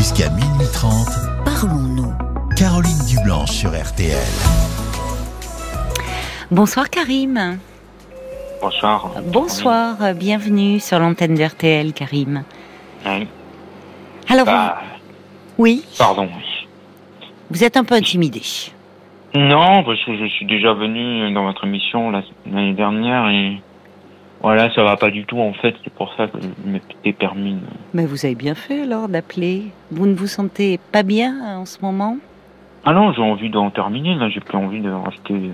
Jusqu'à minuit 30, Parlons-nous. Caroline Dublanche sur RTL. Bonsoir Karim. Bonsoir. Bonsoir, bienvenue sur l'antenne de RTL Karim. Oui. Alors, Bah, vous- oui, pardon. vous êtes un peu intimidé. Non, parce que je suis déjà venu dans votre émission la- l'année dernière et voilà, ça va pas du tout en fait. C'est pour ça que je m'étais permis. Mais vous avez bien fait alors d'appeler. Vous ne vous sentez pas bien en ce moment? Ah non, j'ai envie d'en terminer là. J'ai plus envie de rester. euh,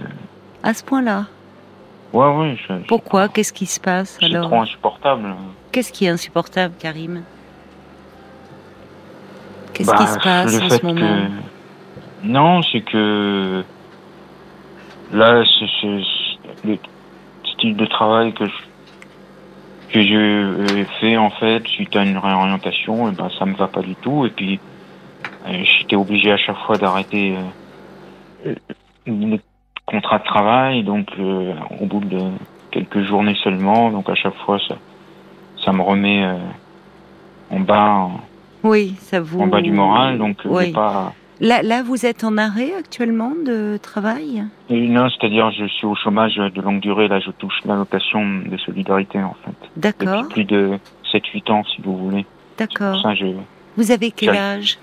À ce point-là? Ouais, ouais. je- Pourquoi? Qu'est-ce qui se passe C'est alors? trop insupportable. Qu'est-ce qui est insupportable, Karim? Qu'est-ce Bah, qui se passe en ce moment? que... Non, c'est que là, c'est c'est- le style de travail que je que j'ai fait en fait suite à une réorientation, et ben ça me va pas du tout. Et puis euh, j'étais obligé à chaque fois d'arrêter euh, le contrat de travail, donc euh, au bout de quelques journées seulement. Donc à chaque fois, ça, ça me remet euh, en bas, Oui, ça vous. en bas du moral. Donc euh, Oui. pas. Là, là, vous êtes en arrêt actuellement de travail? Et Non, c'est-à-dire je suis au chômage de longue durée. Là, je touche l'allocation de solidarité en fait. D'accord, Depuis plus de 7-8 ans, si vous voulez. D'accord. j'ai Vous avez quel âge?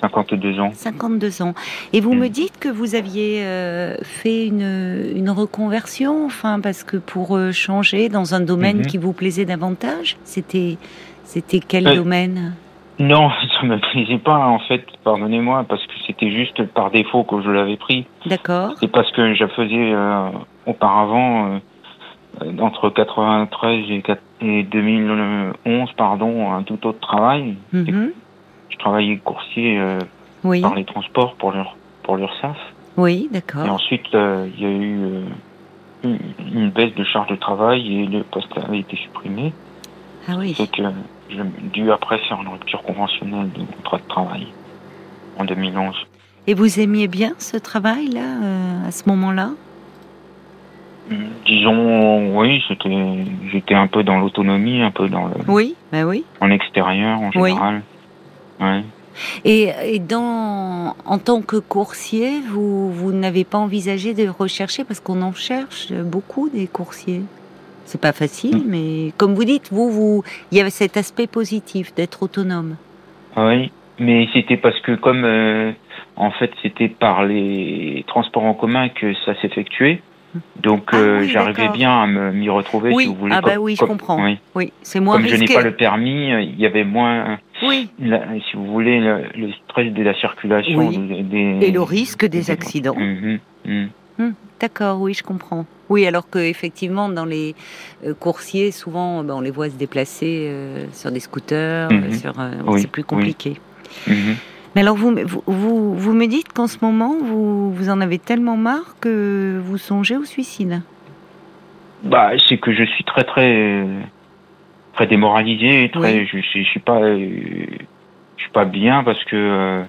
52 ans. 52 ans. Et vous Mm. me dites que vous aviez euh, fait une, une reconversion, enfin, parce que pour euh, changer dans un domaine Mhm. qui vous plaisait davantage, c'était, c'était quel Euh, domaine? Non, ça me plaisait pas en fait. Pardonnez-moi, parce que c'était juste par défaut que je l'avais pris. D'accord, C'est parce que je faisais euh, auparavant, euh, entre 93 et, quat- et 2011, pardon, un tout autre travail. Mhm. Je travaillais coursier euh, oui, par les transports pour leur pour l'URSSAF. oui, Et d'accord, ensuite, euh, il y a eu euh, une, une baisse de charge de travail et le poste avait été supprimé. ah oui, dû après faire une rupture conventionnelle de contrat de travail en 2011. Et vous aimiez bien ce travail-là, euh, à ce moment-là? Disons, oui, c'était, j'étais un peu dans l'autonomie, un peu dans le, Oui, ben oui. en extérieur en Oui. général. Ouais. Et, et dans, en tant que coursier, vous, vous n'avez pas envisagé de rechercher, parce qu'on en cherche beaucoup des coursiers? C'est pas facile, Mm. mais comme vous dites, vous, vous, il y avait cet aspect positif d'être autonome. Oui, mais c'était parce que comme euh, en fait c'était par les transports en commun que ça s'effectuait, donc Ah euh, oui, j'arrivais bien à me- m'y retrouver Oui, si vous voulez. ah bah comme- oui, je comme- comprends. oui. Oui, c'est moins Comme je n'ai pas le permis, euh, il y avait moins, Oui, la- si vous voulez, le, le stress de la circulation. Oui. des- des- et le risque des accidents. Mhm, mhm. D'accord, oui, je comprends. Oui, alors que effectivement, dans les euh, coursiers, souvent, ben, on les voit se déplacer euh, sur des scooters, Mhm. euh, sur, euh, Oui, c'est plus oui. compliqué. Mhm. Mais alors, vous, vous, vous, me dites qu'en ce moment, vous, vous en avez tellement marre que vous songez au suicide. Bah, c'est que je suis très très très démoralisé, très, Oui. je, suis- je suis pas, je suis pas bien parce que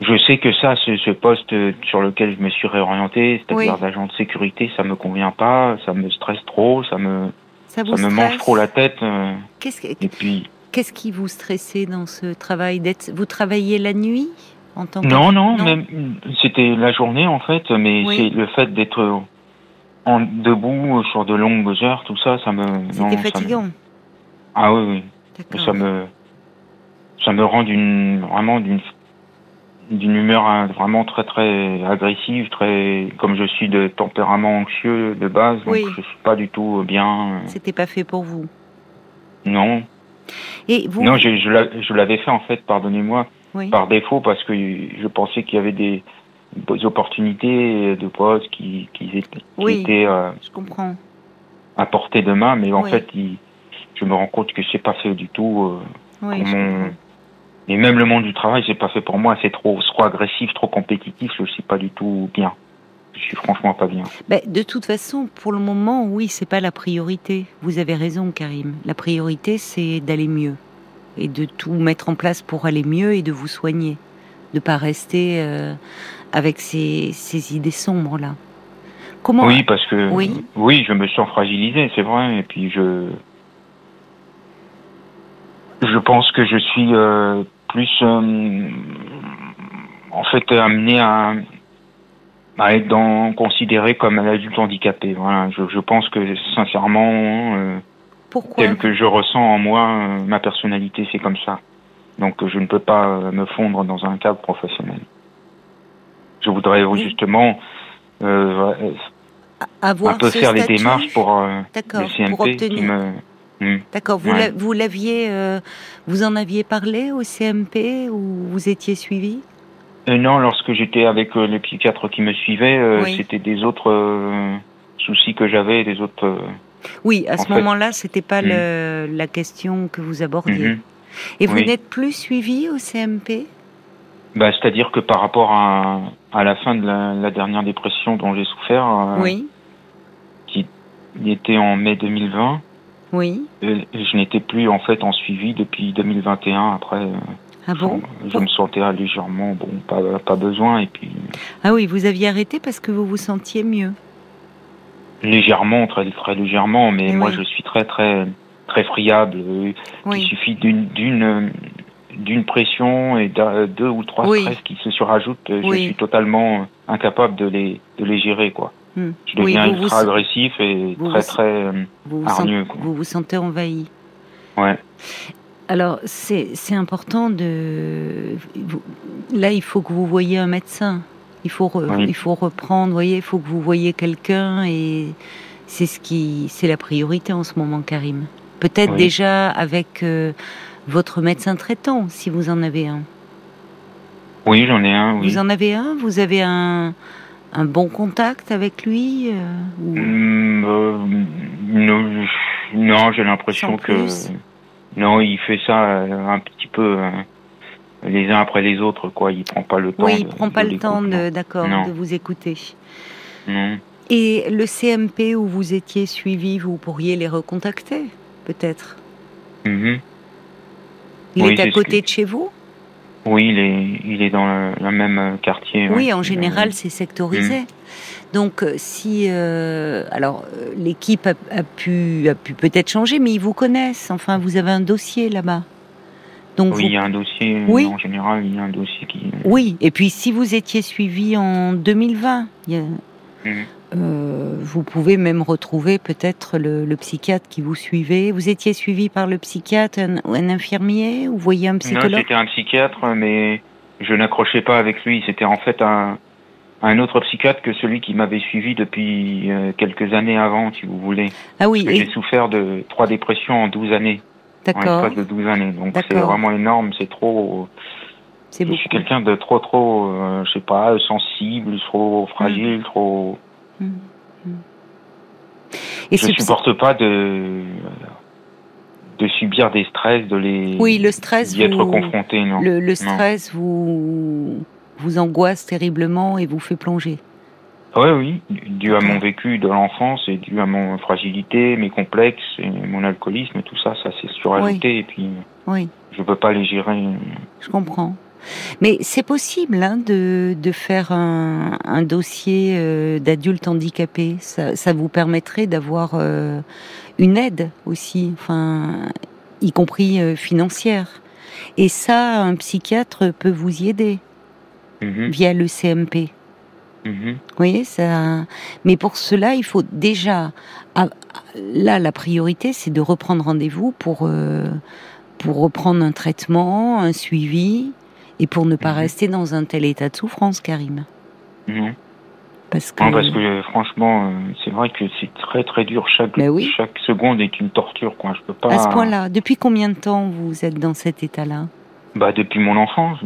je sais que ça, ce, ce poste sur lequel je me suis réorienté, c'est-à-dire Oui. d'agent de sécurité, ça me convient pas, ça me stresse trop, ça me, Ça me mange trop la tête. euh, Qu'est-ce, que- et puis, qu'est-ce qui vous stressait dans ce travail d'être, Vous travaillez la nuit en tant que... non, non, même c'était la journée en fait, mais Oui. c'est le fait d'être en debout sur de longues heures, tout ça, ça me. C'était me- fatigant. Ah oui, oui. Ça me ça me rend d'une vraiment d'une d'une humeur hein, vraiment très très agressive très comme je suis de tempérament anxieux de base donc Oui. je suis pas du tout bien C'était pas fait pour vous? non Et vous non je je l'a- je l'avais fait en fait pardonnez-moi Oui. par défaut parce que je pensais qu'il y avait des, des opportunités de postes qui qui étaient, qui Oui. étaient euh, Je comprends. à portée de main mais en fait il- je me rends compte que c'est pas fait du tout euh, Oui, Et même le monde du travail, c'est pas fait pour moi. C'est trop, trop agressif, trop compétitif. Je suis pas du tout bien. Je suis franchement pas bien. Ben, de toute façon, pour le moment, oui, c'est pas la priorité. Vous avez raison, Karim. La priorité, c'est d'aller mieux et de tout mettre en place pour aller mieux et de vous soigner, de pas rester euh, avec ces, ces idées sombres là. Comment Oui, parce que Oui. oui, je me sens fragilisé, c'est vrai. Et puis je, je pense que je suis euh, plus euh, en fait amené à, à être dans, considéré comme un adulte handicapé. Voilà, je, je pense que sincèrement, euh, tel que je ressens en moi, euh, ma personnalité c'est comme ça. Donc je ne peux pas me fondre dans un cadre professionnel. Je voudrais Oui. justement euh, Avoir un peu faire les démarches pour le CMP pour qui me. Hmm. D'accord, vous Ouais. vous l'aviez, euh, vous en aviez parlé au CMP ou vous étiez suivi? Euh, non, lorsque j'étais avec euh, les psychiatres qui me suivaient, Oui. c'était des autres soucis que j'avais, des autres. Oui, à ce moment-là, c'était pas le- la question que vous abordiez. mhm. Et vous Oui. n'êtes plus suivi au CMP Bah, c'est-à-dire que par rapport à, à la fin de la, la dernière dépression dont j'ai souffert, Oui, qui était en mai 2020, oui. je n'étais plus en fait en suivi depuis 2021. Après, euh, Ah bon je me sentais légèrement, bon, pas, pas besoin, et puis Ah oui, vous aviez arrêté parce que vous vous sentiez mieux. légèrement, très, très légèrement, mais Oui. moi je suis très, très, très friable. euh, Il suffit d'une d'une d'une pression et d'un- deux ou trois Oui. stress qui se surajoutent. euh. Je suis totalement incapable de les de les gérer quoi. Hmm. Je deviens Oui, ultra agressif et vous très vous- très euh, vous vous, hargneux. sent- quoi. vous vous sentez envahi. Ouais. Alors, c'est important de. Là, il faut que vous voyiez un médecin. Il faut, re- Oui. il faut reprendre, vous voyez, il faut que vous voyiez quelqu'un et c'est ce qui, c'est la priorité en ce moment, Karim. Peut-être Oui. déjà avec euh, votre médecin traitant, si vous en avez un. Oui, j'en ai un. Oui. Vous en avez un? Vous avez un, un bon contact avec lui euh, ou- Hmm, euh, non, non, j'ai l'impression que non, il fait ça euh, un petit peu les uns après les autres quoi. Il prend pas le temps. Oui, il de- prend pas de le temps, de, d'accord, de vous écouter. Non. Et le CMP où vous étiez suivi, vous pourriez les recontacter, peut-être? Mhm. Il Oui, est à côté que- de chez vous? Oui, il est il est dans le, le même euh, quartier. Oui, ouais. en général, Euh, c'est sectorisé. Donc, euh, si euh, alors l'équipe a, a pu a pu peut-être changer, mais ils vous connaissent. Enfin, vous avez un dossier là-bas. Donc, Oui, vous- il y a un dossier. Oui. En général, il y a un dossier qui. oui. Et puis, si vous étiez suivi en 2020, il y a- Mhm. Euh, vous pouvez même retrouver peut-être le, le psychiatre qui vous suivait. Vous étiez suivi par le psychiatre, un, un infirmier, ou voyez un Non, psychologue c'était un psychiatre, mais je n'accrochais pas avec lui. C'était en fait un, un autre psychiatre que celui qui m'avait suivi depuis euh, quelques années avant, si vous voulez. Ah oui, et- J'ai souffert de trois dépressions en 12 années. En d'accord, l'espace de 12 années. Donc c'est vraiment énorme, c'est trop... c'est Je suis quelqu'un de trop, trop, euh, je sais pas, sensible, trop fragile, trop... Mm. Mm. Et je c'est- supporte pas de de subir des stress, de les Oui, le stress, d'y être confronté, non. le, le stress vous vous angoisse terriblement et vous fait plonger. Oui, oui, dû à mon vécu de l'enfance et dû à mon fragilité, mes complexes, et mon alcoolisme, tout ça, ça s'est surajouté et puis Oui, je peux pas les gérer. je comprends. Mais c'est possible hein, de, de faire un, un dossier euh, d'adulte handicapé. Ça, ça vous permettrait d'avoir euh, une aide aussi, enfin, y compris euh, financière. Et ça, un psychiatre peut vous y aider Mhm, via le CMP. mhm. Vous voyez, ça. Mais pour cela, il faut déjà. ah, Là, la priorité, c'est de reprendre rendez-vous pour euh, pour reprendre un traitement, un suivi, et pour ne pas Mhm. rester dans un tel état de souffrance, Karim. Non. Parce que. Non, parce que euh, franchement, euh, c'est vrai que c'est très très dur. Chaque Ben oui. chaque seconde est une torture, quoi. Je peux pas. À ce point-là, depuis combien de temps vous êtes dans cet état-là? Bah depuis mon enfance.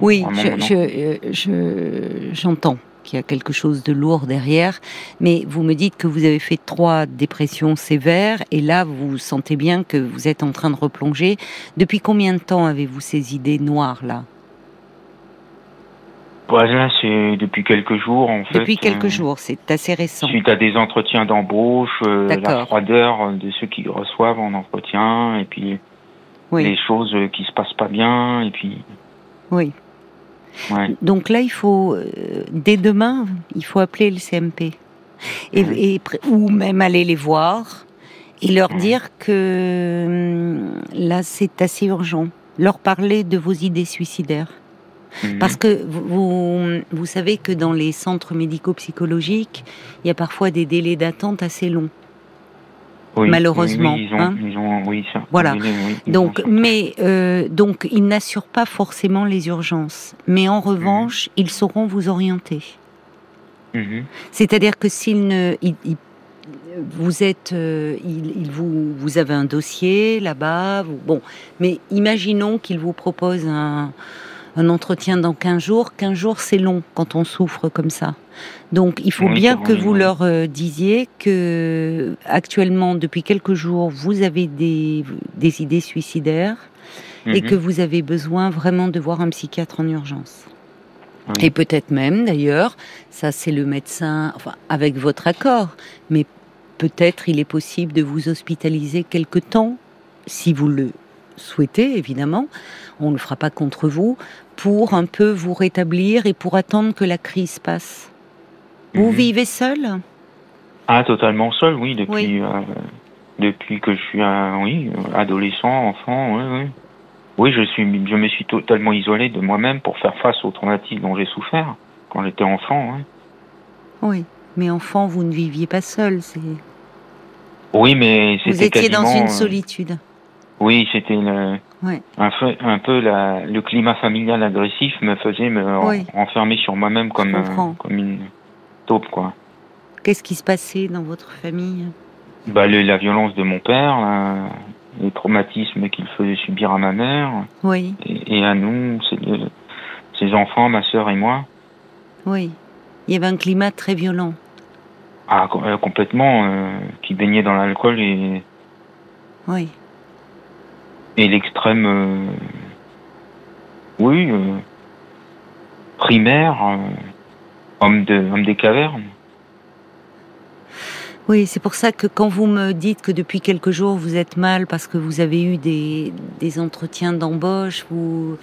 Oui, vraiment je, mon je, euh, je- j'entends qu'il y a quelque chose de lourd derrière, mais vous me dites que vous avez fait trois dépressions sévères et là vous sentez bien que vous êtes en train de replonger. Depuis combien de temps avez-vous ces idées noires là Bah, là, c'est depuis quelques jours, en fait. Depuis quelques euh, jours, c'est assez récent. Suite à des entretiens d'embauche, euh, la froideur de ceux qui reçoivent en entretien, et puis Oui, les choses qui se passent pas bien, et puis oui. ouais. Donc là, il faut euh, dès demain, il faut appeler le CMP et, ou même aller les voir et leur dire que hum, là, c'est assez urgent. leur parler de vos idées suicidaires. Mhm. Parce que vous, vous, savez que dans les centres médico-psychologiques, il y a parfois des délais d'attente assez longs. Oui, malheureusement, Oui, ils ont, hein. ils ont- oui, ça. Voilà. Ils Donc, mais euh, donc, ils n'assurent pas forcément les urgences. Mais en revanche, ils sauront vous orienter. Mhm. C'est-à-dire que s'il ne, il- il- vous êtes, euh, il, il vous, vous avez un dossier là-bas, vous- bon, mais imaginons qu'il vous propose un, un entretien dans 15 jours. 15 jours, c'est long quand on souffre comme ça. Donc, il faut Oui, bien que vous leur euh, disiez que actuellement, depuis quelques jours, vous avez des, des idées suicidaires et Mhm. que vous avez besoin vraiment de voir un psychiatre en urgence. Oui. Et peut-être même, d'ailleurs, ça c'est le médecin, enfin, avec votre accord, mais peut-être il est possible de vous hospitaliser quelque temps, si vous le souhaitez, évidemment. On ne le fera pas contre vous, pour un peu vous rétablir et pour attendre que la crise passe. Vous Mhm. vivez seul? Ah, totalement seul, oui, depuis, Oui. euh, depuis que je suis, euh, oui, adolescent, enfant, oui, oui. Oui, je suis, je me suis totalement isolé de moi-même pour faire face aux traumatiques dont j'ai souffert quand j'étais enfant. oui. Oui. Mais enfant, vous ne viviez pas seul. C'est... Oui, mais Vous c'était étiez dans une euh, solitude. Oui, c'était le, Ouais. un, peu, un peu la, le climat familial agressif me faisait me Oui. enfermer sur moi-même comme, euh, comme une taupe, quoi. Qu'est-ce qui se passait dans votre famille? Bah, le- la violence de mon père, les traumatismes qu'il faisait subir à ma mère Oui, et, et à nous, ses, ses enfants, ma sœur et moi. oui. Il y avait un climat très violent. Ah, euh, complètement, euh, qui baignait dans l'alcool et, Oui. Et l'extrême, euh, oui, euh, primaire, euh, homme, de, homme des cavernes. Oui, c'est pour ça que quand vous me dites que depuis quelques jours vous êtes mal parce que vous avez eu des, des entretiens d'embauche, vous,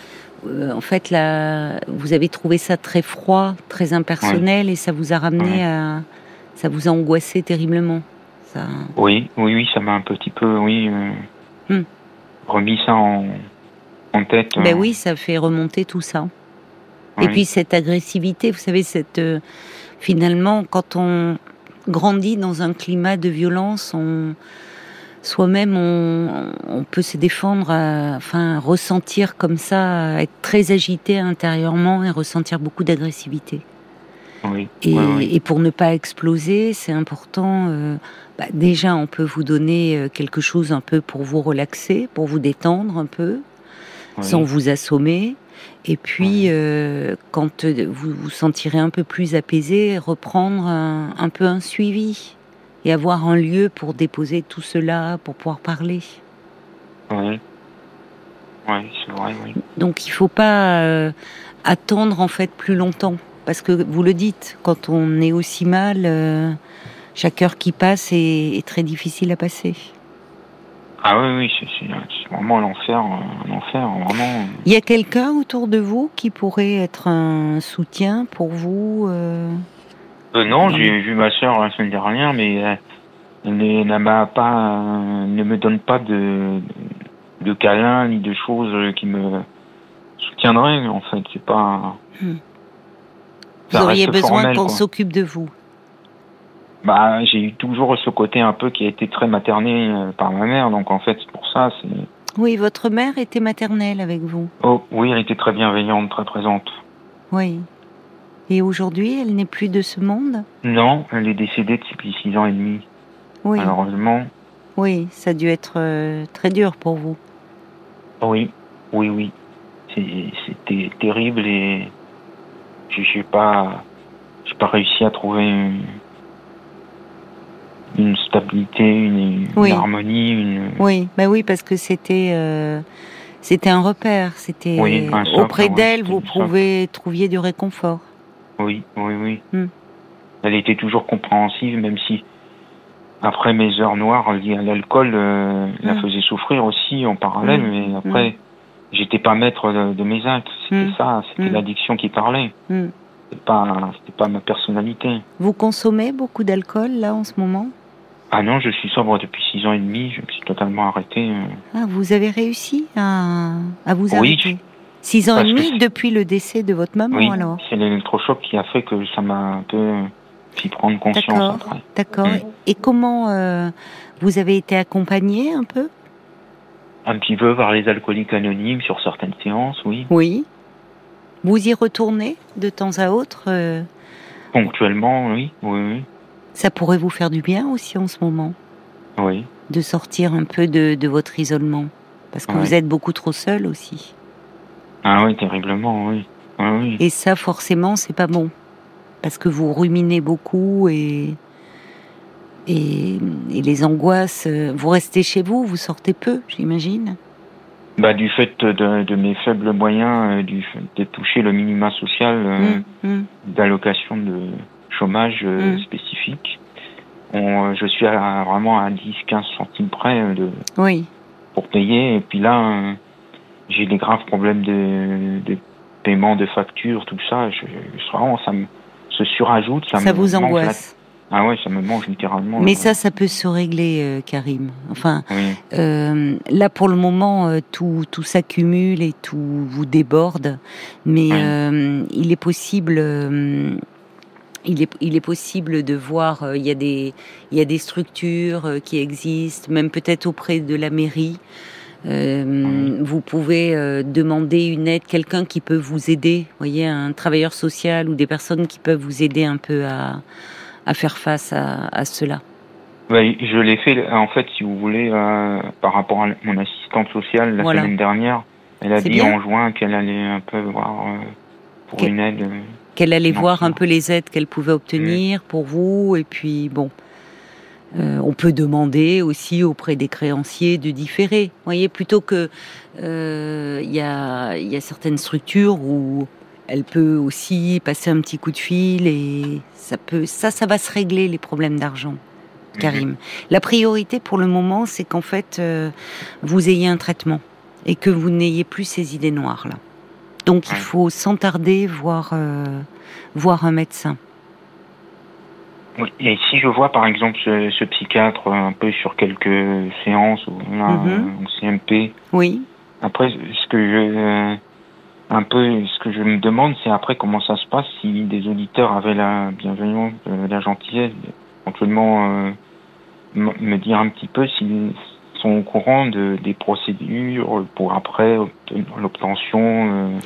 euh, en fait, là, vous avez trouvé ça très froid, très impersonnel et ça vous a ramené à, ça vous a angoissé terriblement. Ça, Oui, oui, oui, ça m'a un petit peu, oui, euh, Hmm. Remis ça en, en tête. ben euh, oui, ça fait remonter tout ça. oui. Et puis cette agressivité, vous savez, cette euh, finalement, quand on grandit dans un climat de violence, on soi-même on, on peut se défendre, à- enfin ressentir comme ça, être très agité intérieurement et ressentir beaucoup d'agressivité. Oui, Et, pour ne pas exploser, c'est important. euh, bah, déjà, on peut vous donner euh, quelque chose un peu pour vous relaxer, pour vous détendre un peu oui. sans vous assommer. Et puis, euh, quand vous vous sentirez un peu plus apaisé, reprendre un, un peu un suivi et avoir un lieu pour déposer tout cela, pour pouvoir parler. Oui, oui, c'est vrai, oui. Donc, il faut pas euh, attendre en fait plus longtemps, parce que vous le dites, quand on est aussi mal, euh, chaque heure qui passe est, est très difficile à passer. Ah oui, oui, c'est vraiment l'enfer, euh, un enfer, vraiment. Il y a quelqu'un autour de vous qui pourrait être un soutien pour vous euh, Euh, non, j'ai vu ma sœur la semaine dernière, mais euh, elle ne elle m'a pas, euh, ne me donne pas de, de câlins ni de choses qui me soutiendraient. En fait, c'est pas. Vous Ça auriez besoin qu'on s'occupe de vous. Bah, j'ai eu toujours ce côté un peu qui a été très materné euh, par ma mère, donc en fait, c'est pour ça. C'est. Oui, votre mère était maternelle avec vous. Oh, oui, elle était très bienveillante, très présente. Oui. Et aujourd'hui, elle n'est plus de ce monde? Non, elle est décédée depuis six ans et demi, Oui. malheureusement. Oui, ça a dû être euh, très dur pour vous. Oui, oui, oui. C'était terrible et j'ai j'ai pas, j'ai pas réussi à trouver une, une stabilité, une, harmonie, une. Oui, bah oui, parce que c'était euh, c'était un repère. C'était Oui, un socle, auprès d'elle, vous pouvez trouviez du réconfort. Oui, oui, oui. Hmm. Elle était toujours compréhensive, même si après mes heures noires liées à l'alcool, euh, la Hmm. faisait souffrir aussi en parallèle, Hmm. mais après, j'étais pas maître de, de mes actes. C'était Hmm. ça, c'était Hmm. l'addiction qui parlait. Hmm. C'était pas, ma personnalité. Vous consommez beaucoup d'alcool là en ce moment? Ah non, je suis sobre depuis six ans et demi. Je me suis totalement arrêté. euh. Ah, vous avez réussi à, à vous Oui, arrêter? Six ans et parce demi depuis le décès de votre maman, oui, alors? c'est l'électrochoc qui a fait que ça m'a un peu fait prendre conscience. D'accord. Mm. Et comment euh, vous avez été accompagné un peu? Un petit peu par les alcooliques anonymes sur certaines séances, oui. Oui. Vous y retournez de temps à autre euh, Ponctuellement, oui, oui, oui. Ça pourrait vous faire du bien aussi en ce moment, oui. de sortir un peu de, de votre isolement. Parce que vous êtes beaucoup trop seul aussi. Ah oui, terriblement, oui. Oui, oui. Et ça, forcément, c'est pas bon. Parce que vous ruminez beaucoup et, et, et les angoisses. euh, Vous restez chez vous, vous sortez peu, j'imagine? Bah, du fait de, de mes faibles moyens, euh, du fait de toucher le minima social euh, Hum, hum. d'allocation de chômage euh, Mm. spécifique, on, je suis à, vraiment à 10-15 centimes près de, Oui, pour payer. Et puis là, j'ai des graves problèmes de, de paiement de factures, tout ça. Je, je- vraiment, ça me se surajoute. Ça, ça me vous angoisse? Ah ouais, ça me mange littéralement. Mais ça, ça peut se régler, euh, Karim. Enfin, Oui, Euh, là, pour le moment, euh, tout, tout s'accumule et tout vous déborde, mais il est possible. il est, il est possible de voir, il y a des, il y a des structures qui existent, même peut-être auprès de la mairie. Euh, Vous pouvez euh, demander une aide, quelqu'un qui peut vous aider, voyez, un travailleur social ou des personnes qui peuvent vous aider un peu à, à faire face à, à cela. Ouais, je l'ai fait, en fait, si vous voulez, euh, par rapport à mon assistante sociale la Voilà. semaine dernière. Elle a dit bien. en juin qu'elle allait un peu voir euh, pour une aide. euh. qu'elle allait Non, voir un peu les aides qu'elle pouvait obtenir pour vous et puis bon on peut demander aussi auprès des créanciers de différer vous voyez plutôt que il y a il y a certaines structures où elle peut aussi passer un petit coup de fil et ça peut ça ça va se régler les problèmes d'argent Karim la priorité pour le moment c'est qu'en fait euh, vous ayez un traitement et que vous n'ayez plus ces idées noires là donc il faut sans tarder voir euh, voir un médecin. Oui. Et si je vois, par exemple, ce, ce psychiatre un peu sur quelques séances ou là, Mhm. euh, en CMP, Oui, après, ce que je, euh, un peu, ce que je me demande, c'est après comment ça se passe si des auditeurs avaient la bienveillance, euh, la gentillesse, éventuellement euh, me dire un petit peu s'ils sont au courant de, des procédures pour après l'obtention euh,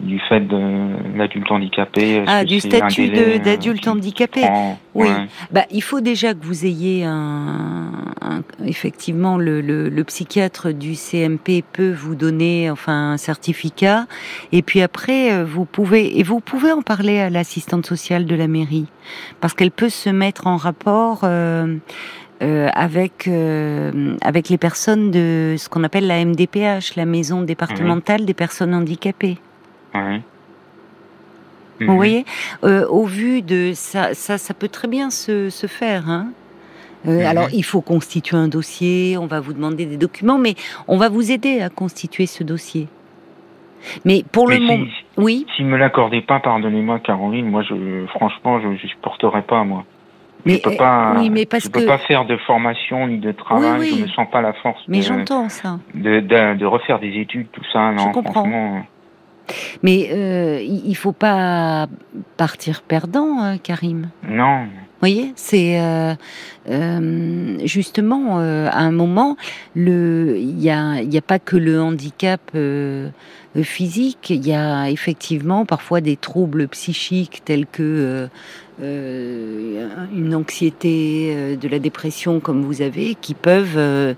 du fait de l'adulte handicapé. Ah du statut d'adulte handicapé. prend- Oui. ouais. Bah, il faut déjà que vous ayez un, un- effectivement le, le, le psychiatre du CMP peut vous donner enfin un certificat et puis après euh, vous pouvez et vous pouvez en parler à l'assistante sociale de la mairie parce qu'elle peut se mettre en rapport euh, euh, avec euh, avec les personnes de ce qu'on appelle la MDPH, la maison départementale des personnes handicapées. Ouais. Vous Mhm. voyez, Euh, au vu de ça, ça, ça peut très bien se, se faire. Hein Euh, Mhm. Alors, il faut constituer un dossier, on va vous demander des documents, mais on va vous aider à constituer ce dossier. Mais pour le Mais moment, si- oui, S'il me l'accordait pas, pardonnez-moi, Caroline, moi, je, franchement, je, je supporterais pas, moi. mais je peux euh, pas, oui, mais parce je peux que pas faire de formation ni de travail. Oui, oui. Je me sens pas la force mais j'entends ça. de, de, de refaire des études, tout ça. Non, comprends. franchement. Mais euh, il il faut pas partir perdant, hein, Karim. Non. Vous voyez, c'est euh, euh, justement à un moment, il y a, y a pas que le handicap physique, il y a effectivement parfois des troubles psychiques tels que une anxiété, de la dépression comme vous avez, qui peuvent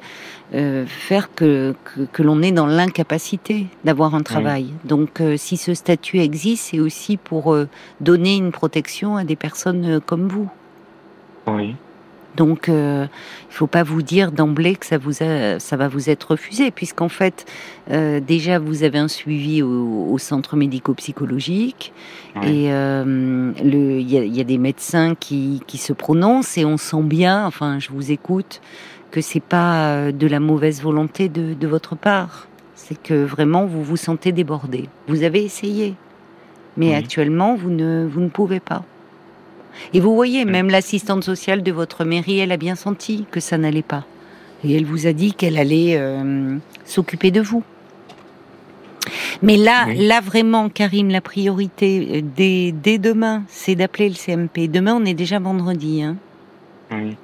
euh, faire que, que, que l'on est dans l'incapacité d'avoir un travail. Donc, euh, si ce statut existe, c'est aussi pour euh, donner une protection à des personnes comme vous. Oui. Donc, il faut pas vous dire d'emblée que ça vous a, ça va vous être refusé, puisqu'en fait, déjà vous avez un suivi au, au centre médico-psychologique Oui. et il y a, y a des médecins qui, qui se prononcent et on sent bien, enfin, je vous écoute, que c'est pas euh, de la mauvaise volonté de, de votre part. C'est que vraiment vous vous sentez débordé. Vous avez essayé, mais Oui. actuellement vous ne, vous ne pouvez pas. Et vous voyez, même l'assistante sociale de votre mairie, elle a bien senti que ça n'allait pas. Et elle vous a dit qu'elle allait euh, s'occuper de vous. Mais là, là vraiment, Karim, la priorité euh, dès, dès demain, c'est d'appeler le CMP. Demain, on est déjà vendredi. Hein. Oui.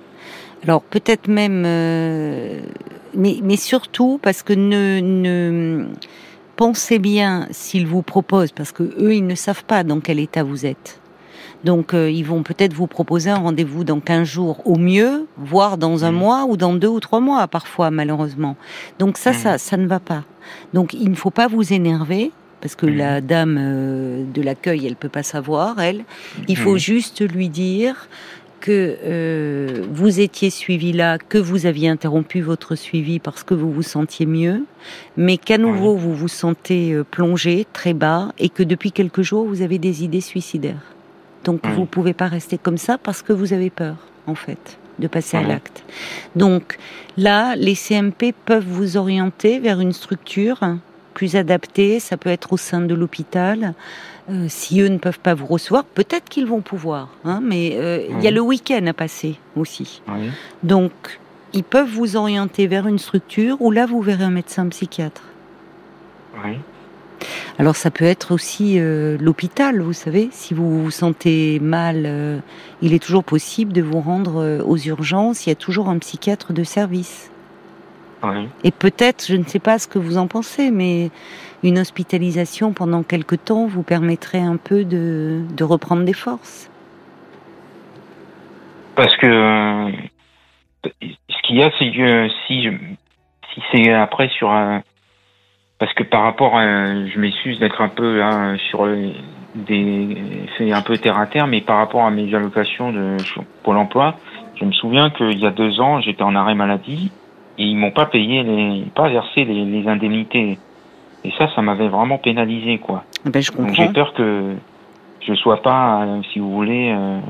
Alors peut-être même, euh, mais, mais surtout parce que ne, ne pensez bien s'ils vous proposent, parce que eux, ils ne savent pas dans quel état vous êtes. Donc euh, ils vont peut-être vous proposer un rendez-vous dans 15 jours au mieux, voire dans un Mhm. mois ou dans deux ou trois mois parfois malheureusement. Donc ça, Mhm. ça, ça ne va pas. Donc il ne faut pas vous énerver parce que Mhm. la dame euh, de l'accueil, elle peut pas savoir, elle. Il faut juste lui dire que euh, vous étiez suivi là, que vous aviez interrompu votre suivi parce que vous vous sentiez mieux, mais qu'à nouveau vous vous sentez euh, plongé très bas et que depuis quelques jours vous avez des idées suicidaires. Donc vous pouvez pas rester comme ça parce que vous avez peur, en fait, de passer à l'acte. Donc là, les CMP peuvent vous orienter vers une structure plus adaptée. Ça peut être au sein de l'hôpital. Euh, si eux ne peuvent pas vous recevoir, peut-être qu'ils vont pouvoir. Hein, mais euh, il y a le week-end à passer aussi. Oui. Donc, ils peuvent vous orienter vers une structure où là, vous verrez un médecin psychiatre. Oui. Alors, ça peut être aussi euh, l'hôpital, vous savez. Si vous vous sentez mal, euh, il est toujours possible de vous rendre euh, aux urgences. Il y a toujours un psychiatre de service. Oui. Et peut-être, je ne sais pas ce que vous en pensez, mais une hospitalisation pendant quelque temps vous permettrait un peu de, reprendre des forces? Parce que ce qu'il y a, c'est que si c'est après sur un, parce que par rapport à, je m'excuse d'être un peu là sur des, c'est un peu terre à terre, mais par rapport à mes allocations de Pôle Emploi, je me souviens qu'il y a deux ans, j'étais en arrêt maladie et ils m'ont pas payé pas versé les indemnités. Et ça, ça m'avait vraiment pénalisé, quoi. Ben, je Donc comprends. j'ai peur que je sois pas, euh, si vous voulez. euh,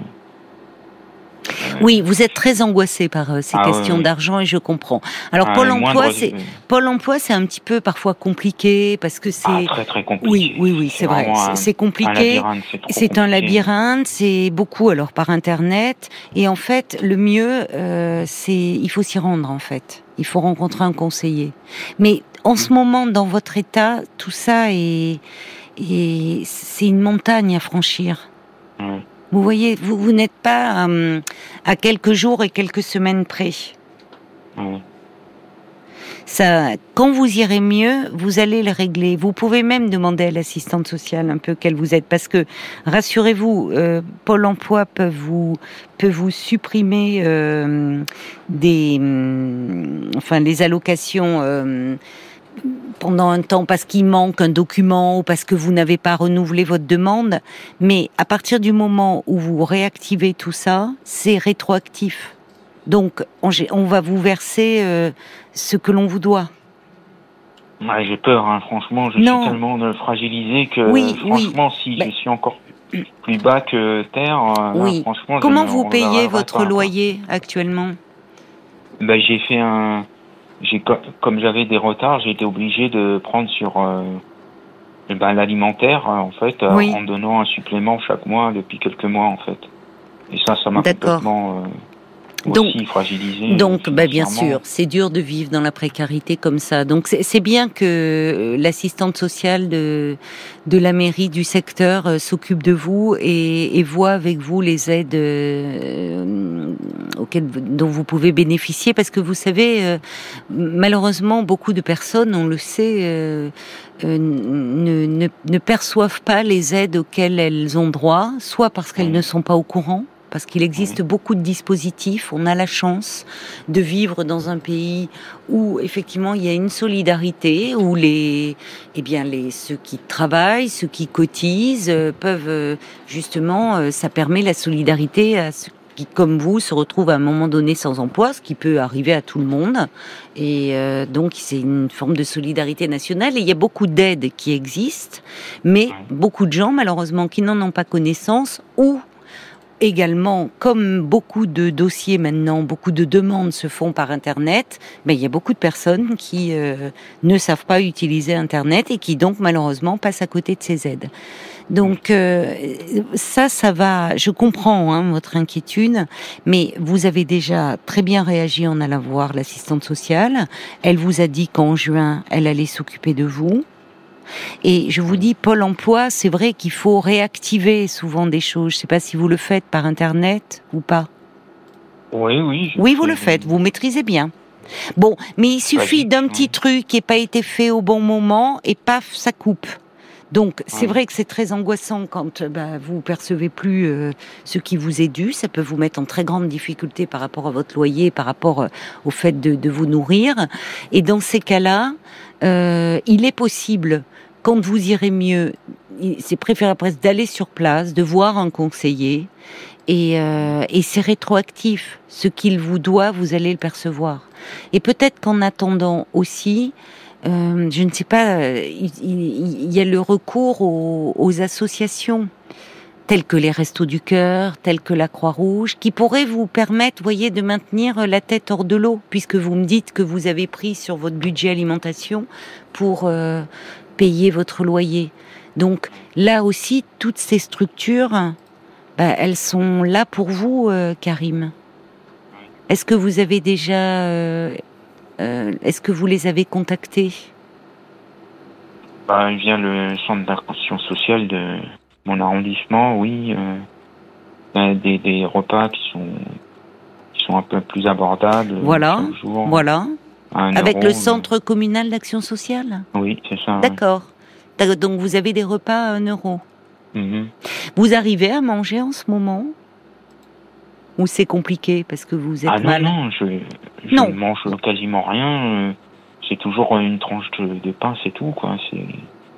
Oui, vous êtes très angoissé par euh, ces Ah, questions d'argent et je comprends. Alors à Pôle Emploi, c'est Pôle Emploi, c'est un petit peu parfois compliqué parce que c'est Ah, très très compliqué. oui, oui, oui, c'est vrai, c'est- c'est compliqué. c'est C'est un labyrinthe, c'est beaucoup alors par internet et en fait le mieux euh, c'est il faut s'y rendre en fait. Il faut rencontrer un conseiller. Mais en ce moment dans votre état, tout ça est, est c'est une montagne à franchir. Vous voyez, vous, vous n'êtes pas euh, à quelques jours et quelques semaines près. Ça, quand vous irez mieux, vous allez le régler. Vous pouvez même demander à l'assistante sociale un peu qu'elle vous aide, parce que rassurez-vous, euh, Pôle Emploi peut vous peut vous supprimer euh, des, hum, enfin, les allocations. Pendant un temps parce qu'il manque un document ou parce que vous n'avez pas renouvelé votre demande, mais à partir du moment où vous réactivez tout ça, c'est rétroactif. Donc, on, va vous verser euh, ce que l'on vous doit. Ouais, j'ai peur, hein, franchement, je Non. suis tellement euh, fragilisé que Oui, franchement, si je suis encore plus- bas que terre, euh, là, Oui. franchement, je Comment vous payez votre pas, loyer actuellement? Ben, j'ai fait un, j'ai co- comme j'avais des retards, j'ai été obligé de prendre sur euh, eh ben, l'alimentaire euh, en fait, euh, Oui. en donnant un supplément chaque mois depuis quelques mois en fait. Et ça, ça m'a complètement euh, Donc- aussi fragilisé. Donc, bah, bien sûr, c'est dur de vivre dans la précarité comme ça. Donc, c'est bien que euh, l'assistante sociale de, de la mairie du secteur euh, s'occupe de vous et, et voit avec vous les aides euh, auxquelles dont vous pouvez bénéficier. Parce que vous savez, euh, malheureusement, beaucoup de personnes, on le sait, euh, euh, ne, ne, ne perçoivent pas les aides auxquelles elles ont droit, soit parce qu'elles Mhm. ne sont pas au courant, parce qu'il existe beaucoup de dispositifs. On a la chance de vivre dans un pays où effectivement il y a une solidarité, où les, eh bien les ceux qui travaillent, ceux qui cotisent euh, peuvent euh, justement, euh, ça permet la solidarité à ceux qui, comme vous, se retrouvent à un moment donné sans emploi, ce qui peut arriver à tout le monde. Et euh, donc c'est une forme de solidarité nationale. Et il y a beaucoup d'aides qui existent, mais beaucoup de gens malheureusement qui n'en ont pas connaissance ou également, comme beaucoup de dossiers maintenant, beaucoup de demandes se font par Internet, mais il y a beaucoup de personnes qui euh, ne savent pas utiliser Internet et qui donc malheureusement passent à côté de ces aides. Donc euh, ça, ça va. Je comprends hein, votre inquiétude, mais vous avez déjà très bien réagi en allant voir l'assistante sociale. Elle vous a dit qu'en juin, elle allait s'occuper de vous. Et je vous dis, Pôle Emploi, c'est vrai qu'il faut réactiver souvent des choses. Je ne sais pas si vous le faites par internet ou pas. Oui, oui. Oui, vous le faites. Vous maîtrisez bien. Bon, mais il suffit d'un petit truc qui n'ait pas été fait au bon moment et paf, ça coupe. Donc c'est vrai que c'est très angoissant quand bah, vous percevez plus euh, ce qui vous est dû. Ça peut vous mettre en très grande difficulté par rapport à votre loyer, par rapport euh, au fait de, vous nourrir. Et dans ces cas-là, euh, il est possible, quand vous irez mieux, c'est préférable presque d'aller sur place, de voir un conseiller. Et, et c'est rétroactif. Ce qu'il vous doit, vous allez le percevoir. Et peut-être qu'en attendant aussi, euh, je ne sais pas, euh, il, y a le recours aux, associations telles que les Restos du Cœur, telles que la Croix-Rouge, qui pourraient vous permettre, voyez, de maintenir la tête hors de l'eau, puisque vous me dites que vous avez pris sur votre budget alimentation pour euh, payer votre loyer. Donc là aussi, toutes ces structures, bah, elles sont là pour vous, Karim. Est-ce que vous avez déjà euh, est-ce que vous les avez contactés? Bah, Via le centre d'action sociale de mon arrondissement, oui. Euh, ben, des, repas qui sont, qui sont un peu plus abordables. Voilà. voilà. Avec le centre communal d'action sociale? Oui, c'est ça. D'accord. Donc vous avez des repas à 1 euro. Mhm. Vous arrivez à manger en ce moment? Ou c'est compliqué parce que vous êtes ah, mal? Non, je, je ne mange quasiment rien. Euh, c'est toujours une tranche de, pain, c'est tout. quoi. C'est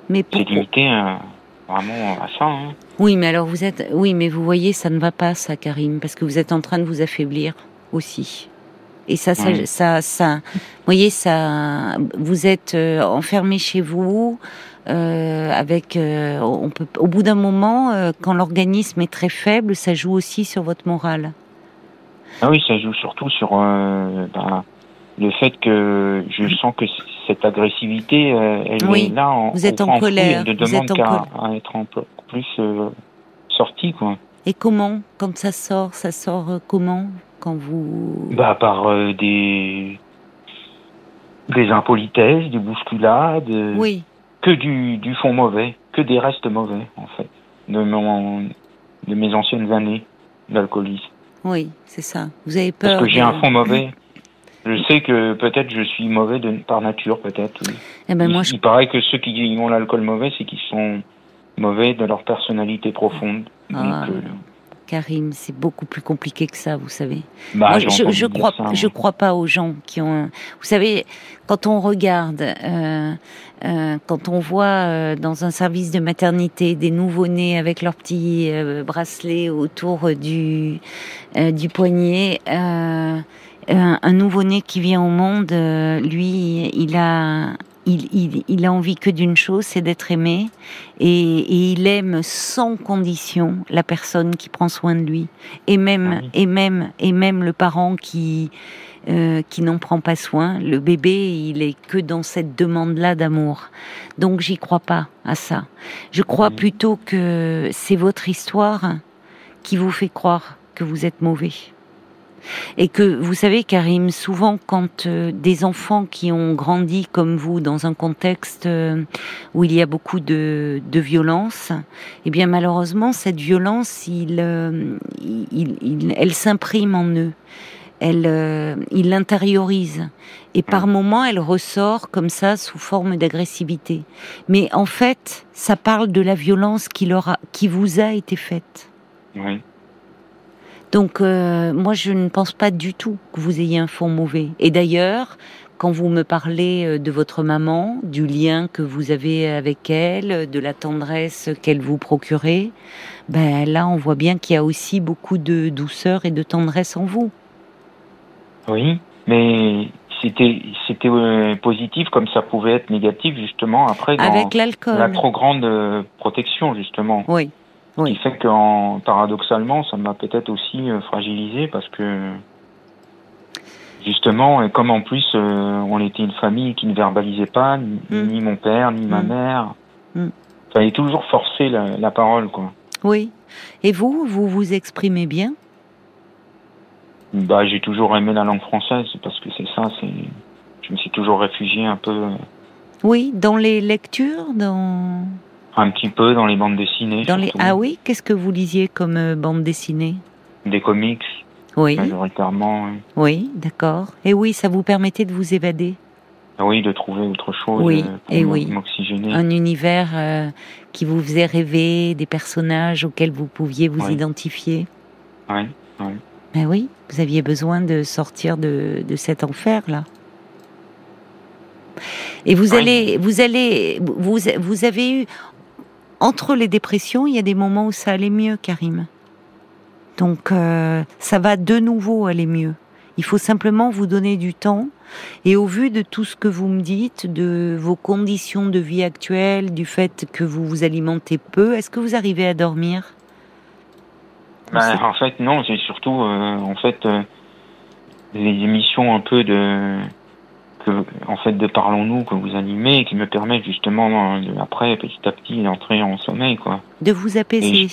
limité à, vraiment à ça. Hein. Oui, mais alors vous êtes. Oui, mais vous voyez, ça ne va pas, ça, Karim, parce que vous êtes en train de vous affaiblir aussi. Et ça, ça, ça, ça, vous voyez, ça, vous êtes euh, enfermé chez vous. Euh, avec, on peut, au bout d'un moment, quand l'organisme est très faible, ça joue aussi sur votre morale. Ah oui, ça joue surtout sur euh, bah, le fait que je sens que cette agressivité, euh, elle est là en, vous êtes en, colère, de demande qu'à être peu plus euh, sortie, quoi. Et comment, quand ça sort, ça sort euh, comment quand vous Bah par des des impolitesses, des bousculades. Oui. Que du du fond mauvais, que des restes mauvais en fait de mon de mes anciennes années d'alcoolisme. Oui, c'est ça. Vous avez peur. Parce que j'ai un fond mauvais. Je sais que peut-être je suis mauvais de, par nature, peut-être. Eh ben moi, il, paraît que ceux qui ont l'alcool mauvais, c'est qu'ils sont mauvais de leur personnalité profonde. Ah. Euh, Karim, c'est beaucoup plus compliqué que ça, vous savez. Bah, je, je crois, hein. je crois pas aux gens qui ont. Vous savez, quand on regarde, euh, euh, quand on voit euh, dans un service de maternité des nouveau-nés avec leurs petits bracelets autour du du poignet. un, un nouveau-né qui vient au monde, lui, il a il, a envie que d'une chose, c'est d'être aimé, et, il aime sans condition la personne qui prend soin de lui, et même, ah et même, et même le parent qui euh, qui n'en prend pas soin. Le bébé, il est que dans cette demande-là d'amour. Donc j'y crois pas à ça. Je crois plutôt que c'est votre histoire qui vous fait croire que vous êtes mauvais. Et que vous savez, Karim, souvent quand euh, des enfants qui ont grandi comme vous dans un contexte euh, où il y a beaucoup de, de violence, eh bien malheureusement cette violence, il, euh, il, elle s'imprime en eux. Elle, il l'intériorise et par moments elle ressort comme ça sous forme d'agressivité. Mais en fait, ça parle de la violence qui leur a, qui vous a été faite. Oui. Donc euh, moi je ne pense pas du tout que vous ayez un fond mauvais. Et d'ailleurs, quand vous me parlez euh, de votre maman, du lien que vous avez avec elle, de la tendresse qu'elle vous procurait, ben là on voit bien qu'il y a aussi beaucoup de douceur et de tendresse en vous. Oui, mais c'était c'était euh, positif comme ça pouvait être négatif justement après avec l'alcool. La trop grande protection justement. Oui. Oui. Qui fait que paradoxalement, ça m'a peut-être aussi euh, fragilisé parce que justement, et comme en plus euh, on était une famille qui ne verbalisait pas, ni, mm. mon père, ni ma mm. mère, mm. fallait toujours forcer la, la parole, quoi. Oui. Et vous, vous vous exprimez bien? Bah, j'ai toujours aimé la langue française parce que c'est ça. C'est, je me suis toujours réfugié un peu, Oui, dans les lectures, dans, un petit peu dans les bandes dessinées. dans les. surtout. Ah oui, qu'est-ce que vous lisiez comme euh, bande dessinée? Des comics, Oui, majoritairement. oui. oui, d'accord. Et oui, ça vous permettait de vous évader? Ah Oui, de trouver autre chose Oui, euh, pour et oui. Un univers euh, qui vous faisait rêver, des personnages auxquels vous pouviez vous Oui. identifier? Ouais. Ben oui, vous aviez besoin de sortir de, de cet enfer-là. Et vous Oui. allez, vous allez, vous, vous avez eu, entre les dépressions, il y a des moments où ça allait mieux, Karim. Donc, euh, ça va de nouveau aller mieux. Il faut simplement vous donner du temps. Et au vu de tout ce que vous me dites, de vos conditions de vie actuelles, du fait que vous vous alimentez peu, est-ce que vous arrivez à dormir? Bah, en fait, non, c'est surtout, euh, en fait, euh, les émissions un peu de, que, en fait, de Parlons-nous que vous animez, qui me permettent justement, euh, après, petit à petit, d'entrer en sommeil, quoi. De vous apaiser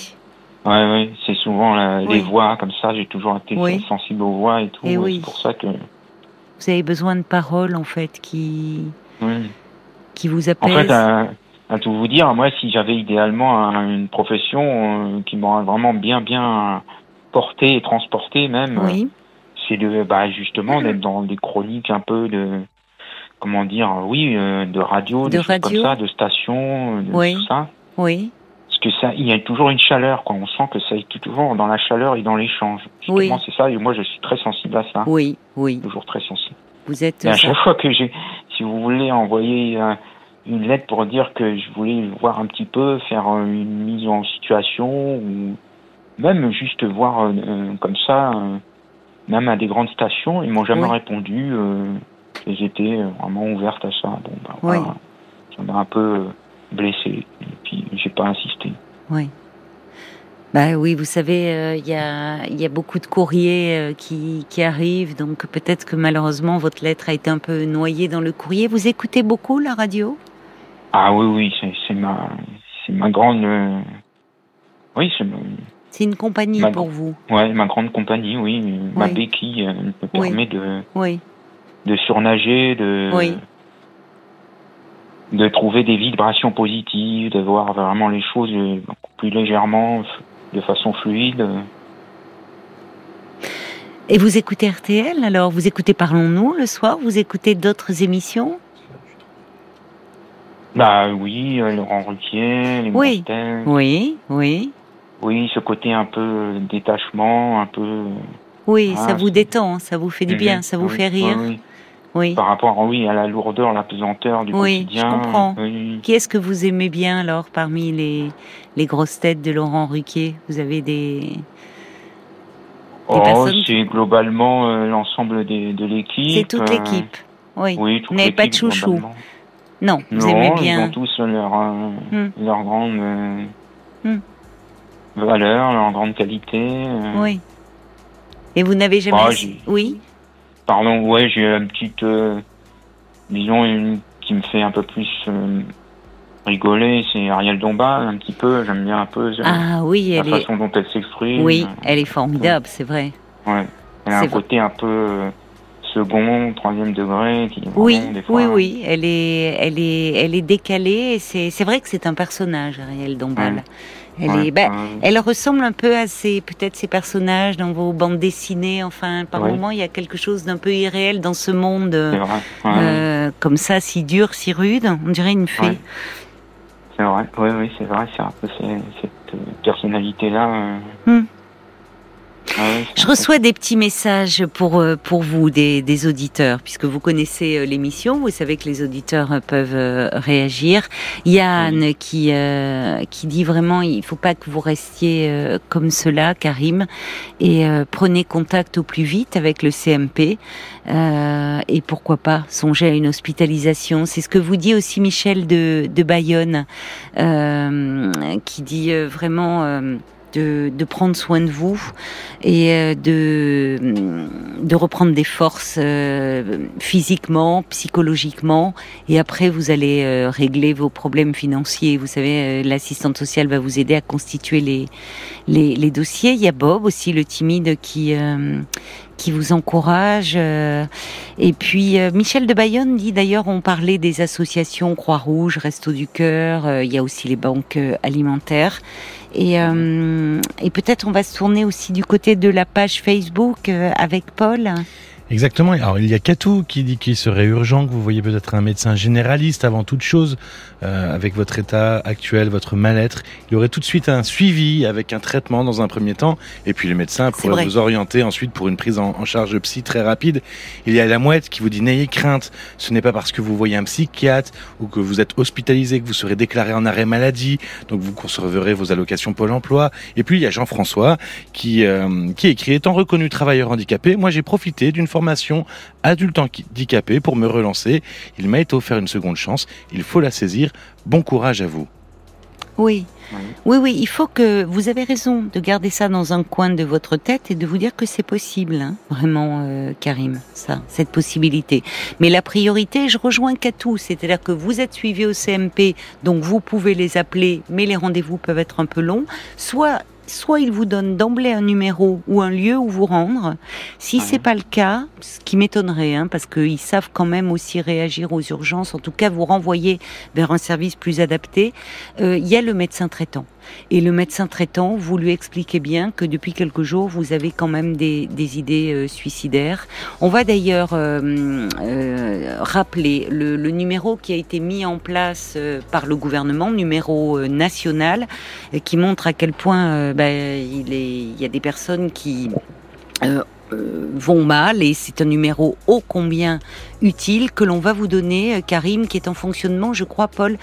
Ouais, ouais, c'est souvent la- Oui. les voix comme ça. J'ai toujours été Oui. sensible aux voix et tout. Et et oui. C'est pour ça que, Vous avez besoin de paroles, en fait, qui, qui vous En apaisent. fait, à, à tout vous dire, moi, si j'avais idéalement un- une profession euh, qui m'aurait vraiment bien, bien porté et transporté, même, oui, c'est de, bah, justement, d'être dans des chroniques un peu de, comment dire, oui, euh, de radio, De radio. comme ça, de stations, de Oui. tout ça. oui, Parce que ça, il y a toujours une chaleur, quoi. On sent que ça est toujours dans la chaleur et dans l'échange. Oui. C'est ça. Et moi, je suis très sensible à ça. oui, oui. Toujours très sensible. Vous êtes. Et à ça- chaque fois que j'ai, si vous voulez envoyer euh, une lettre pour dire que je voulais voir un petit peu, faire euh, une mise en situation, ou même juste voir euh, euh, comme ça, euh, même à des grandes stations, ils m'ont jamais Oui. répondu. Et j'étais euh, vraiment ouverte à ça. Bon, Oui. voilà. Ça m'a un peu euh, blessé. Et puis, j'ai pas insisté. Oui. Bah oui, vous savez, euh, il y, a, il y a beaucoup de courriers euh, qui, qui arrivent, donc peut-être que malheureusement votre lettre a été un peu noyée dans le courrier. Vous écoutez beaucoup la radio? Ah oui, oui, c'est, ma, ma grande, euh, oui, c'est ma, C'est une compagnie pour vous ouais, ma grande compagnie, oui, ma Oui. béquille euh, me Oui. permet de, Oui, de surnager, de, Oui. de trouver des vibrations positives, de voir vraiment les choses beaucoup plus légèrement, de façon fluide. Et vous écoutez RTL alors Vous écoutez Parlons-nous le soir Vous écoutez d'autres émissions? Bah oui, euh, Laurent Ruquier, les Oui. Oui, oui. oui, ce côté un peu euh, détachement, un peu. euh, Oui, Ah, ça vous détend, ça vous fait du bien, mhm, ça vous oui, fait rire. oui, oui. Par rapport, oui, à la lourdeur, la pesanteur du Oui, quotidien. je comprends. Oui. Qui est-ce que vous aimez bien alors parmi les, les grosses têtes de Laurent Ruquier? Vous avez des... Oh, c'est globalement euh, l'ensemble de l'équipe. C'est toute euh, l'équipe. Oui. Oui, toute Vous n'avez pas de chouchou. Non, vous non, aimez ils bien. ont tous leur, euh, Hmm. leur grande euh, Hmm. valeur, leur grande qualité. Oui. Et vous n'avez jamais... Ah, j'ai- oui Pardon, ouais, j'ai une petite, euh, disons, une qui me fait un peu plus euh, rigoler, c'est Ariel Dombal, un petit peu, j'aime bien un peu euh, Ah oui, la elle est... façon dont elle s'exprime. Oui, elle est formidable, c'est vrai. Ouais. Elle a un vrai. côté un peu second, troisième degré, qui Oui, vraiment, des fois, oui, oui, elle est, elle est, elle est décalée. C'est, c'est vrai que c'est un personnage, Ariel Dombal. Ouais. Elle ouais, est, bah, ouais. elle ressemble un peu à ces, peut-être ces personnages dans vos bandes dessinées. Enfin, par Ouais. moments, il y a quelque chose d'un peu irréel dans ce monde, vrai. Euh, comme ça, si dur, si rude. On dirait une fée. C'est vrai, oui, oui, c'est vrai, c'est un peu cette personnalité-là. euh. Hmm. C'est Je reçois des petits messages pour euh, pour vous, des, des auditeurs, puisque vous connaissez euh, l'émission, vous savez que les auditeurs euh, peuvent réagir. Yann qui euh, qui dit vraiment, il faut pas que vous restiez comme cela, Karim, et euh, prenez contact au plus vite avec le CMP, euh, et pourquoi pas songer à une hospitalisation. C'est ce que vous dit aussi Michel de de Bayonne, euh, qui dit euh, vraiment. De, prendre soin de vous et euh, de, reprendre des forces euh, physiquement, psychologiquement. Et après, vous allez euh, régler vos problèmes financiers. Vous savez, l'assistante sociale va vous aider à constituer les, les, dossiers. Il y a Bob aussi, le timide, qui, qui vous encourage. Et puis, Michel de Bayonne dit d'ailleurs, on parlait des associations Croix-Rouge, Resto du Cœur, il y a aussi les banques alimentaires. Et, euh, et peut-être on va se tourner aussi du côté de la page Facebook euh, avec Paul. Exactement. Alors il y a Katou qui dit qu'il serait urgent que vous voyez peut-être un médecin généraliste avant toute chose, euh, avec votre état actuel, votre mal-être. Il y aurait tout de suite un suivi avec un traitement dans un premier temps, et puis le médecin pourrait vous orienter ensuite pour une prise en, charge psy très rapide. Il y a la mouette qui vous dit n'ayez crainte, ce n'est pas parce que vous voyez un psychiatre ou que vous êtes hospitalisé que vous serez déclaré en arrêt maladie, donc vous conserverez vos allocations Pôle Emploi. Et puis il y a Jean-François qui euh, qui écrit étant reconnu travailleur handicapé, moi j'ai profité d'une formation adulte handicapé pour me relancer. Il m'a été offert une seconde chance. Il faut la saisir. Bon courage à vous. Oui. Oui, oui, il faut que vous avez raison de garder ça dans un coin de votre tête et de vous dire que c'est possible, hein, vraiment, euh, Karim, ça, cette possibilité. Mais la priorité, je rejoins Katou, c'est-à-dire que vous êtes suivi au CMP, donc vous pouvez les appeler, mais les rendez-vous peuvent être un peu longs. Soit soit ils vous donnent d'emblée un numéro ou un lieu où vous rendre. Si c'est pas le cas, ce qui m'étonnerait, hein, parce qu'ils savent quand même aussi réagir aux urgences, en tout cas vous renvoyer vers un service plus adapté, euh, il y a le médecin traitant. Et le médecin traitant, vous lui expliquez bien que depuis quelques jours, vous avez quand même des, idées euh, suicidaires. On va d'ailleurs euh, euh, rappeler le, numéro qui a été mis en place par le gouvernement, numéro national, qui montre à quel point ben, il, il y a des personnes qui vont mal et c'est un numéro ô combien utile que l'on va vous donner, Karim, qui est en fonctionnement, je crois, Paul,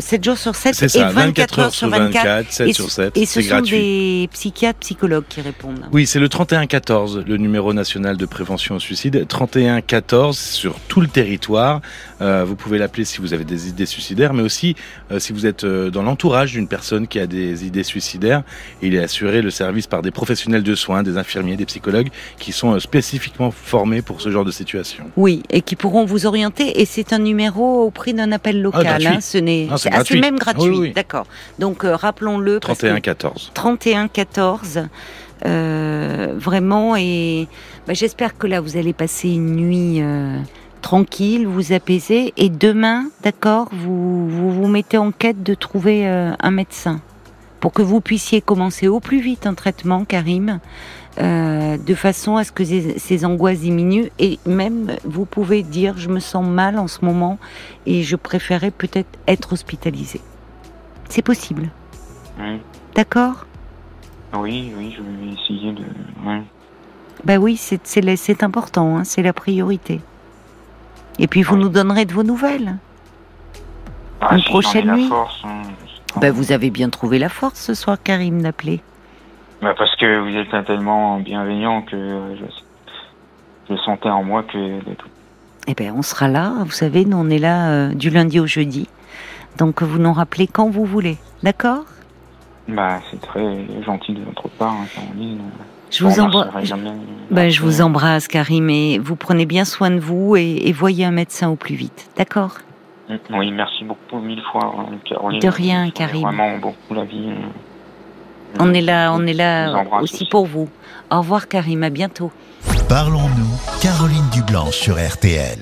7 euh, jours sur 7 et 24, heures sur 24, 7 et, sur 7. Et ce sont des psychiatres, psychologues qui répondent. Oui, c'est le 3114, le numéro national de prévention au suicide. 3114 sur tout le territoire. Euh, vous pouvez l'appeler si vous avez des idées suicidaires, mais aussi euh, si vous êtes euh, dans l'entourage d'une personne qui a des idées suicidaires. Il est assuré le service par des professionnels de soins, des infirmiers, des psychologues qui sont spécifiquement formés pour ce genre de situation. Oui, et qui pourront vous orienter. Et c'est un numéro au prix d'un appel local. Ah, hein, ce n'est c'est ah, même gratuit. Oui, oui. D'accord. Donc euh, rappelons-le. 31-14. 31-14. Euh, vraiment, et bah, j'espère que là vous allez passer une nuit euh, tranquille, vous apaiser, et demain, d'accord, vous, vous, vous mettez en quête de trouver un médecin pour que vous puissiez commencer au plus vite un traitement, Karim, euh, de façon à ce que ces, ces, angoisses diminuent et même vous pouvez dire je me sens mal en ce moment et je préférais peut-être être hospitalisé. C'est possible. Oui. D'accord? Oui, oui, je vais essayer de. Ouais. Bah oui, c'est important, hein, c'est la priorité. Et puis vous oui. nous donnerez de vos nouvelles. Ah, Une si prochaine nuit. Force, hein. bah, vous avez bien trouvé la force ce soir, Karim, d'appeler. Bah parce que vous êtes tellement bienveillant que je, je sentais en moi que tout. Eh bien, on sera là. Vous savez, nous, on est là euh, du lundi au jeudi. Donc, vous nous rappelez quand vous voulez. D'accord? Bah, c'est très gentil de votre part, hein, Caroline. Je vous, embrasse. Je, bah, je vous embrasse, Karim, et vous prenez bien soin de vous et, et voyez un médecin au plus vite. D'accord? Oui, merci beaucoup, mille fois, Caroline. De rien, Karim. Vraiment beaucoup la vie. On est là, on est là aussi, aussi pour vous. Au revoir, Karim. À bientôt. Parlons-nous, Caroline Dublanche sur RTL.